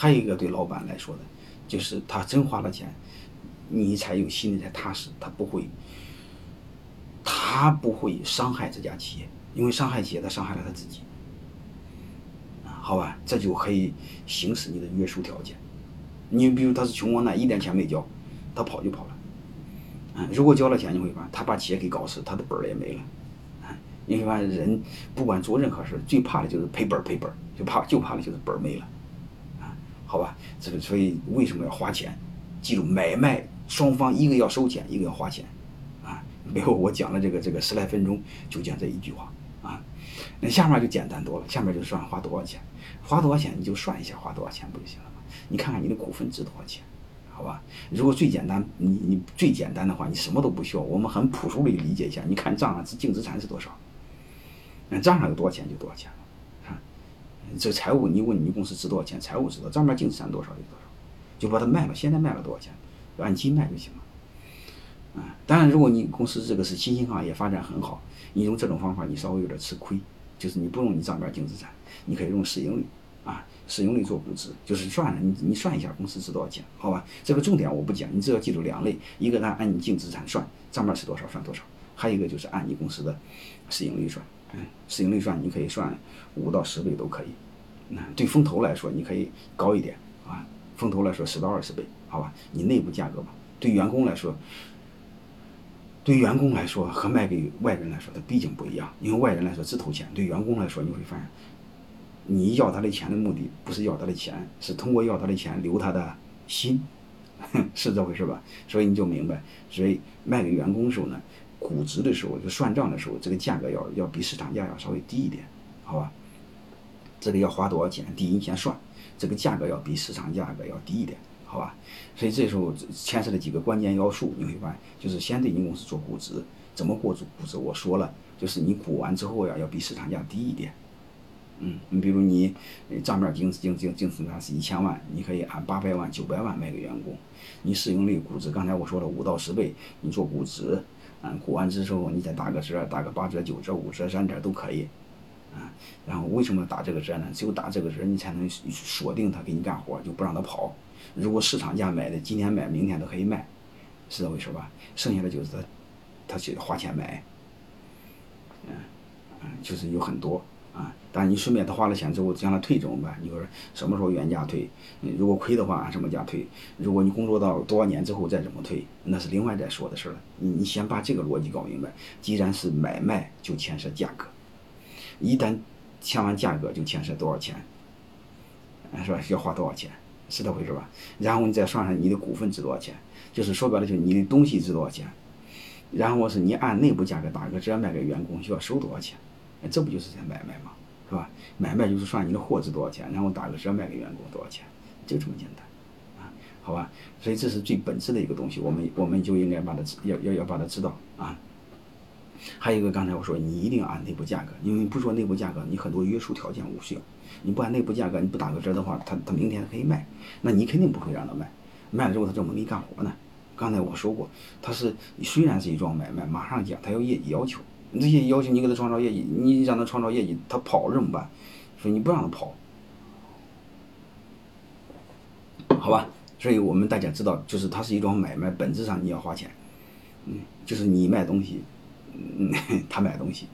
还有一个对老板来说的，就是他真花了钱，你才有心里才踏实，他不会，他不会伤害这家企业，因为伤害企业，他伤害了他自己。好吧，这就可以行使你的约束条件。你比如他是穷光蛋，一点钱没交，他跑就跑了。嗯，如果交了钱，你会发现他把企业给搞死，他的本儿也没了。嗯，你会发现人不管做任何事，最怕的就是赔本赔本，就怕就怕的就是本儿没了。好吧，这个所以为什么要花钱？记住，买卖双方一个要收钱，一个要花钱。啊，没有我讲了这个这个十来分钟，就讲这一句话。啊，那下面就简单多了，下面就算花多少钱。花多少钱你就算一下花多少钱不就行了吗？你看看你的股份值多少钱，好吧？如果最简单，你你最简单的话，你什么都不需要，我们很朴素的理解一下，你看账上净资产是多少？那账上有多少钱就多少钱，这财务你问你公司值多少钱，财务知道，账面净资产多少就多少，就把它卖了，现在卖了多少钱，按斤卖就行了，啊？当然，如果你公司这个是新兴行业，发展很好，你用这种方法你稍微有点吃亏，就是你不用你账面净资产。你可以用市盈率啊，市盈率做估值，就是算了，你你算一下公司值多少钱，好吧？这个重点我不讲，你只要记住两类，一个呢按你净资产算，账面是多少算多少，还有一个就是按你公司的市盈率算，嗯，市盈率算你可以算五到十倍都可以，那对风投来说你可以高一点啊，风投来说十到二十倍，好吧？你内部价格吧，对员工来说。对员工来说和卖给外人来说，它毕竟不一样。因为外人来说只投钱，对员工来说，你会发现，你要他的钱的目的不是要他的钱，是通过要他的钱留他的心，是这回事吧？所以你就明白，所以卖给员工的时候呢，估值的时候就算账的时候，这个价格要要比市场价要稍微低一点，好吧？这个要花多少钱？第一你先算，这个价格要比市场价格要低一点。好吧，所以这时候牵涉的几个关键要素，你会发现，就是先对你公司做估值，怎么估值估值？我说了，就是你估完之后呀，要比市场价低一点。嗯，你比如你账面净净净净资产是一千万，你可以按八百万、九百万卖给员工。你市盈率估值，刚才我说了五到十倍，你做估值，嗯，过完之后你再打个折，打个八折、九折、五折、三折都可以。啊，然后为什么打这个折呢？只有打这个折，你才能锁定他给你干活，就不让他跑。如果市场价买的，今天买，明天都可以卖，是这回事吧？剩下的就是他，他去花钱买，嗯，嗯，就是有很多啊。但你顺便他花了钱之后，将来退怎么办？你说什么时候原价退？如果亏的话，按什么价退？如果你工作到多少年之后再怎么退，那是另外再说的事了。你你先把这个逻辑搞明白。既然是买卖，就牵涉价格，一旦签完价格，就牵涉多少钱，是吧？要花多少钱？是这回事吧？然后你再算算你的股份值多少钱，就是说白了就是你的东西值多少钱，然后是你按内部价格打个折卖给员工需要收多少钱，这不就是在买卖吗？是吧？买卖就是算你的货值多少钱，然后打个折卖给员工多少钱，就这么简单，啊，好吧？所以这是最本质的一个东西，我们我们就应该把它要要要把它知道啊。还有一个刚才我说你一定要按内部价格，因为不说内部价格，你很多约束条件无需要。你不按内部价格，你不打个折的话，他他明天可以卖，那你肯定不会让他卖，卖了之后他怎么给你干活呢？刚才我说过，他是虽然是一桩买卖，马上讲他有业绩要求，这些要求你给他创造业绩，你让他创造业绩，他跑了怎么办？所以你不让他跑，好吧？所以我们大家知道，就是它是一桩买卖，本质上你要花钱，嗯，就是你卖东西，嗯，他买东西，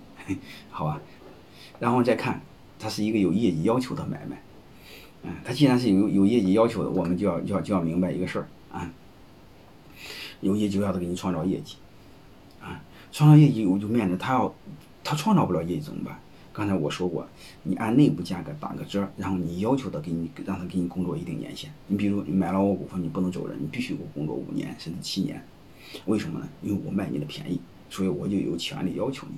好吧？然后再看。它是一个有业绩要求的买卖，嗯，它既然是有有业绩要求的，我们就要就要就要明白一个事儿啊，有业绩要他给你创造业绩，创造业绩我就面临他要他创造不了业绩怎么办？刚才我说过，你按内部价格打个折，然后你要求他给你让他给你工作一定年限，你比如你买了我股份，你不能走人，你必须给我工作五年甚至七年，为什么呢？因为我卖你的便宜，所以我就有权利要求你。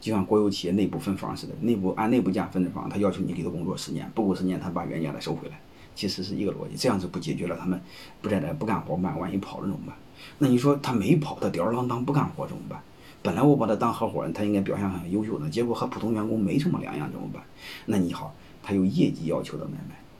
就像国有企业内部分房似的，内部按内部价分的房，他要求你给他工作十年，不够十年，他把原价再收回来，其实是一个逻辑。这样子不解决了他们不在这不干活嘛？万一跑了怎么办？那你说他没跑，他吊儿郎当不干活怎么办？本来我把他当合伙人，他应该表现很优秀的，结果和普通员工没什么两样怎么办？那你好，他有业绩要求的买卖，